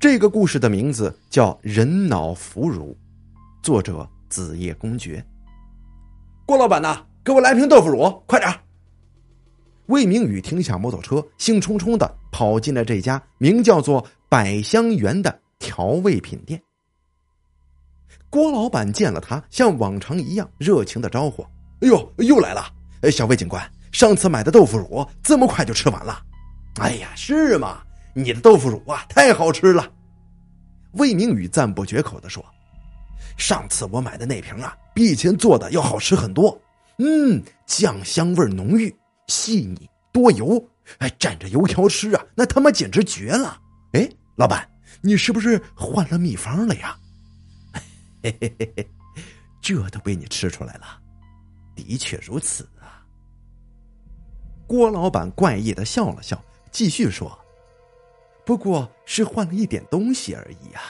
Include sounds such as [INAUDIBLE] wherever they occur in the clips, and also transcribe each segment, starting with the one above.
这个故事的名字叫《人脑腐乳》，作者子夜公爵。郭老板呐，给我来瓶豆腐乳，快点！魏明宇停下摩托车，兴冲冲的跑进了这家名叫做“百香园”的调味品店。郭老板见了他，像往常一样热情的招呼：“哎呦，又来了！哎小魏警官，上次买的豆腐乳这么快就吃完了？哎呀，是吗？”你的豆腐乳啊，太好吃了！魏明宇赞不绝口的说：“上次我买的那瓶啊，比以前做的要好吃很多。嗯，酱香味浓郁，细腻多油，哎，蘸着油条吃啊，那他妈简直绝了！哎，老板，你是不是换了秘方了呀？嘿嘿嘿嘿，这都被你吃出来了，的确如此啊。”郭老板怪异的笑了笑，继续说。不过是换了一点东西而已呀。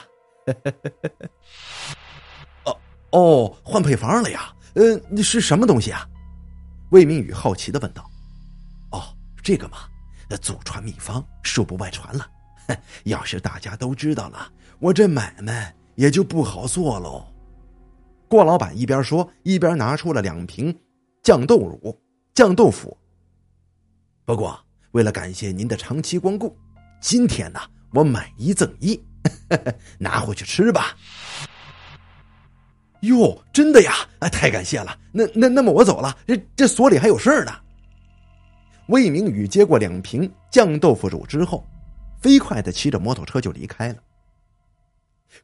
[LAUGHS] 哦哦，换配方了呀？呃，是什么东西啊？魏明宇好奇的问道。哦，这个嘛，祖传秘方，恕不外传了。[LAUGHS] 要是大家都知道了，我这买卖也就不好做喽。郭老板一边说，一边拿出了两瓶酱豆乳、酱豆腐。不过，为了感谢您的长期光顾。今天呢，我买一赠一，[LAUGHS] 拿回去吃吧。哟，真的呀！啊，太感谢了。那那那么我走了，这这所里还有事儿呢。魏明宇接过两瓶酱豆腐乳之后，飞快的骑着摩托车就离开了。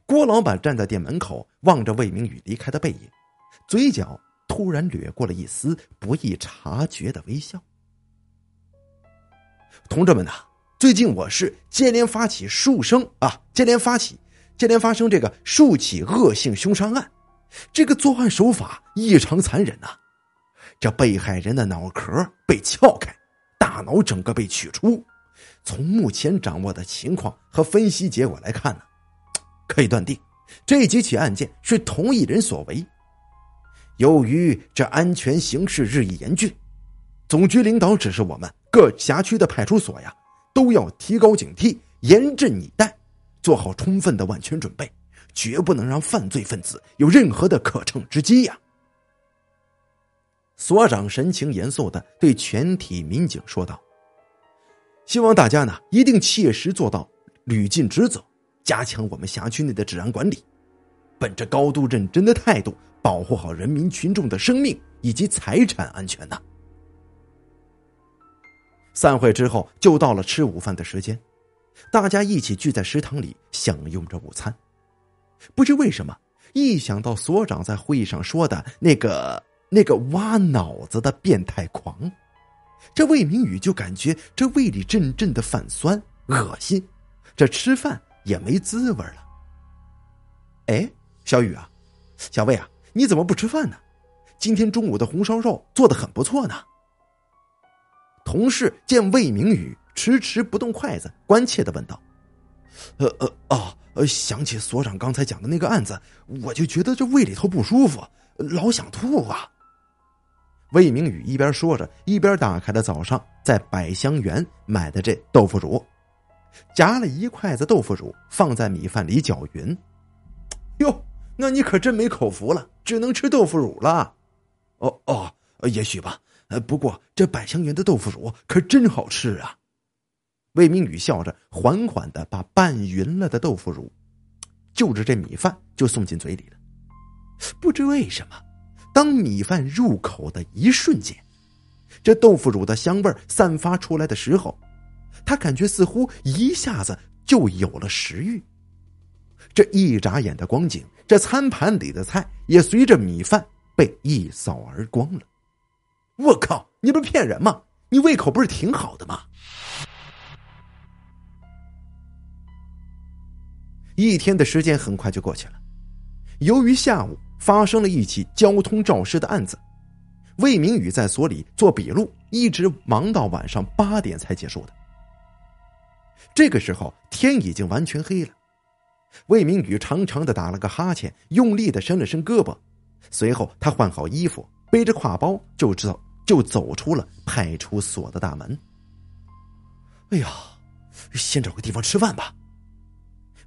郭老板站在店门口，望着魏明宇离开的背影，嘴角突然掠过了一丝不易察觉的微笑。同志们呐！最近我市接连发起数生啊，接连发起，接连发生这个数起恶性凶杀案，这个作案手法异常残忍呐！这被害人的脑壳被撬开，大脑整个被取出。从目前掌握的情况和分析结果来看呢，可以断定这几起案件是同一人所为。由于这安全形势日益严峻，总局领导指示我们各辖区的派出所呀。都要提高警惕，严阵以待，做好充分的万全准备，绝不能让犯罪分子有任何的可乘之机呀！所长神情严肃的对全体民警说道：“希望大家呢一定切实做到履尽职责，加强我们辖区内的治安管理，本着高度认真的态度，保护好人民群众的生命以及财产安全呐！”散会之后，就到了吃午饭的时间，大家一起聚在食堂里享用着午餐。不知为什么，一想到所长在会议上说的那个那个挖脑子的变态狂，这魏明宇就感觉这胃里阵阵的泛酸、恶心，这吃饭也没滋味了。哎，小雨啊，小魏啊，你怎么不吃饭呢？今天中午的红烧肉做的很不错呢。同事见魏明宇迟迟不动筷子，关切的问道：“呃呃哦，想起所长刚才讲的那个案子，我就觉得这胃里头不舒服，老想吐啊。”魏明宇一边说着，一边打开了早上在百香园买的这豆腐乳，夹了一筷子豆腐乳放在米饭里搅匀。哟，那你可真没口福了，只能吃豆腐乳了。哦哦，也许吧。呃，不过这百香园的豆腐乳可真好吃啊！魏明宇笑着，缓缓的把拌匀了的豆腐乳，就着这米饭就送进嘴里了。不知为什么，当米饭入口的一瞬间，这豆腐乳的香味散发出来的时候，他感觉似乎一下子就有了食欲。这一眨眼的光景，这餐盘里的菜也随着米饭被一扫而光了。我靠！你不是骗人吗？你胃口不是挺好的吗？一天的时间很快就过去了。由于下午发生了一起交通肇事的案子，魏明宇在所里做笔录，一直忙到晚上八点才结束的。这个时候天已经完全黑了，魏明宇长长的打了个哈欠，用力的伸了伸胳膊，随后他换好衣服。背着挎包就知道，就走出了派出所的大门。哎呀，先找个地方吃饭吧。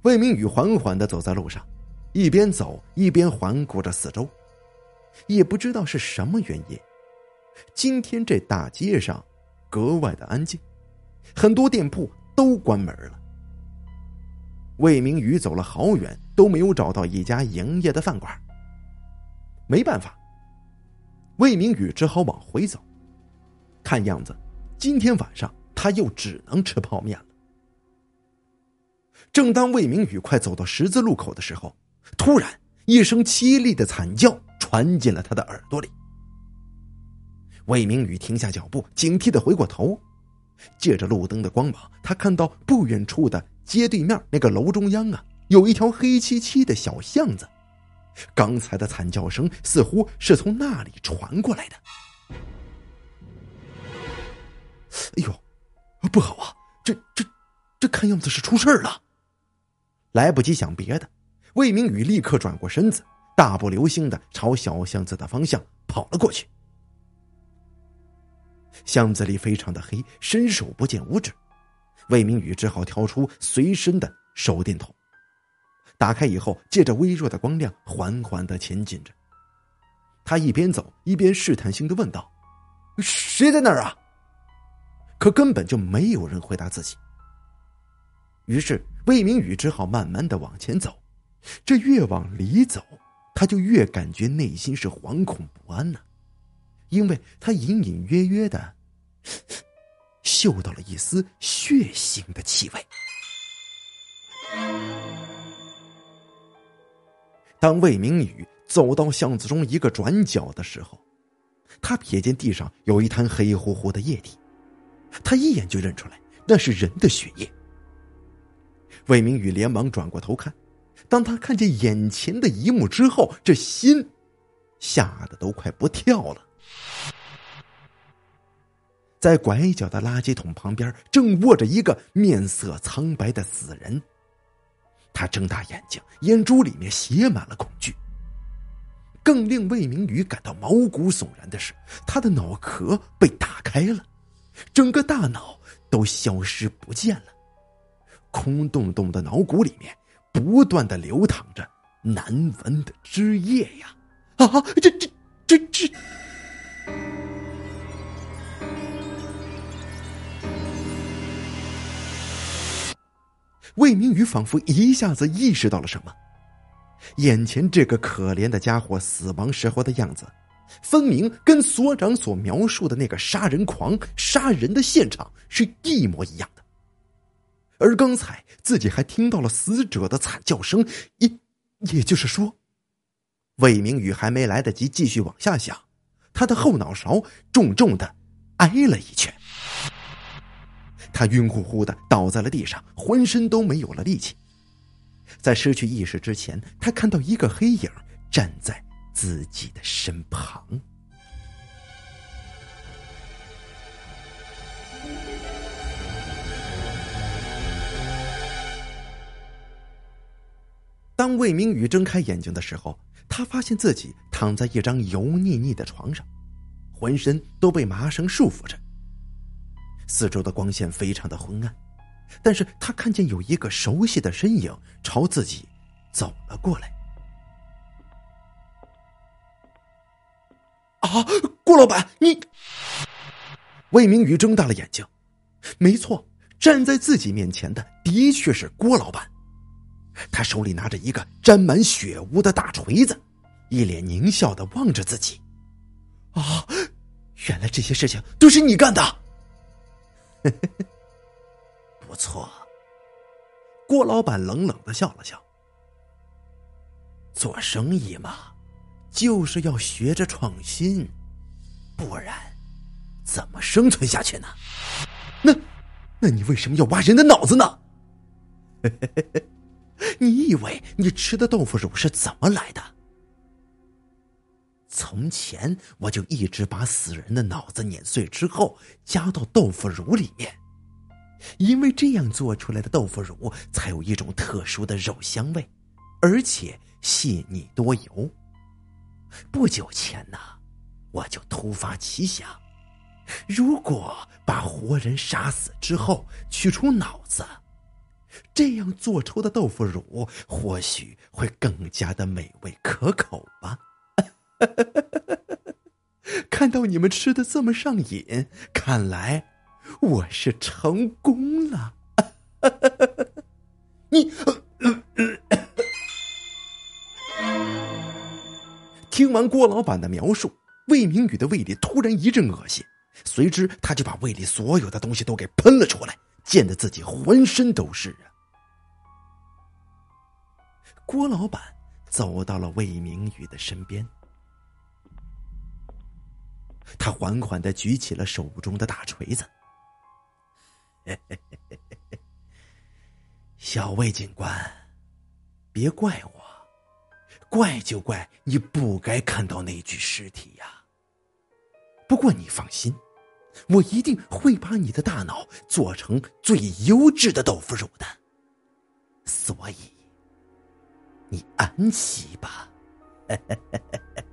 魏明宇缓缓的走在路上，一边走一边环顾着四周，也不知道是什么原因，今天这大街上格外的安静，很多店铺都关门了。魏明宇走了好远，都没有找到一家营业的饭馆。没办法，魏明宇只好往回走。看样子，今天晚上他又只能吃泡面了。正当魏明宇快走到十字路口的时候，突然一声凄厉的惨叫传进了他的耳朵里。魏明宇停下脚步，警惕的回过头，借着路灯的光芒，他看到不远处的街对面那个楼中央啊，有一条黑漆漆的小巷子。刚才的惨叫声似乎是从那里传过来的。哎呦，不好啊！这、这、这看样子是出事了。来不及想别的，魏明宇立刻转过身子，大步流星的朝小巷子的方向跑了过去。巷子里非常的黑，伸手不见五指。魏明宇只好挑出随身的手电筒。打开以后，借着微弱的光亮，缓缓的前进着。他一边走一边试探性的问道：“谁在那儿啊？”可根本就没有人回答自己。于是魏明宇只好慢慢的往前走。这越往里走，他就越感觉内心是惶恐不安呢，因为他隐隐约约的 [SNIFFS] 嗅到了一丝血腥的气味。当魏明宇走到巷子中一个转角的时候，他瞥见地上有一滩黑乎乎的液体，他一眼就认出来那是人的血液。魏明宇连忙转过头看，当他看见眼前的一幕之后，这心吓得都快不跳了。在拐角的垃圾桶旁边，正卧着一个面色苍白的死人。他睁大眼睛，眼珠里面写满了恐惧。更令魏明宇感到毛骨悚然的是，他的脑壳被打开了，整个大脑都消失不见了，空洞洞的脑骨里面不断的流淌着难闻的汁液呀！啊，这这这这！魏明宇仿佛一下子意识到了什么，眼前这个可怜的家伙死亡时候的样子，分明跟所长所描述的那个杀人狂杀人的现场是一模一样的。而刚才自己还听到了死者的惨叫声，也也就是说，魏明宇还没来得及继续往下想，他的后脑勺重重的挨了一拳。他晕乎乎的倒在了地上，浑身都没有了力气。在失去意识之前，他看到一个黑影站在自己的身旁。当魏明宇睁开眼睛的时候，他发现自己躺在一张油腻腻的床上，浑身都被麻绳束缚着。四周的光线非常的昏暗，但是他看见有一个熟悉的身影朝自己走了过来。啊，郭老板，你！魏明宇睁大了眼睛，没错，站在自己面前的的确是郭老板，他手里拿着一个沾满血污的大锤子，一脸狞笑的望着自己。啊，原来这些事情都是你干的！[LAUGHS] 不错，郭老板冷冷的笑了笑。做生意嘛，就是要学着创新，不然怎么生存下去呢？那，那你为什么要挖人的脑子呢？[LAUGHS] 你以为你吃的豆腐乳是怎么来的？从前我就一直把死人的脑子碾碎之后加到豆腐乳里面，因为这样做出来的豆腐乳才有一种特殊的肉香味，而且细腻多油。不久前呢，我就突发奇想，如果把活人杀死之后取出脑子，这样做出的豆腐乳或许会更加的美味可口吧。[LAUGHS] 看到你们吃的这么上瘾，看来我是成功了。[LAUGHS] 你 [LAUGHS] 听完郭老板的描述，魏明宇的胃里突然一阵恶心，随之他就把胃里所有的东西都给喷了出来，溅得自己浑身都是啊。郭老板走到了魏明宇的身边。他缓缓的举起了手中的大锤子。[LAUGHS] 小魏警官，别怪我，怪就怪你不该看到那具尸体呀。不过你放心，我一定会把你的大脑做成最优质的豆腐乳的。所以，你安息吧。[LAUGHS]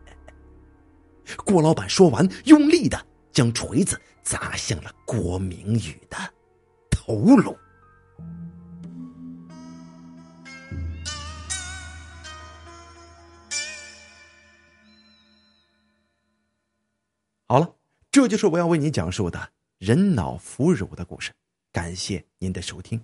郭老板说完，用力的将锤子砸向了郭明宇的头颅。好了，这就是我要为你讲述的人脑腐乳的故事。感谢您的收听。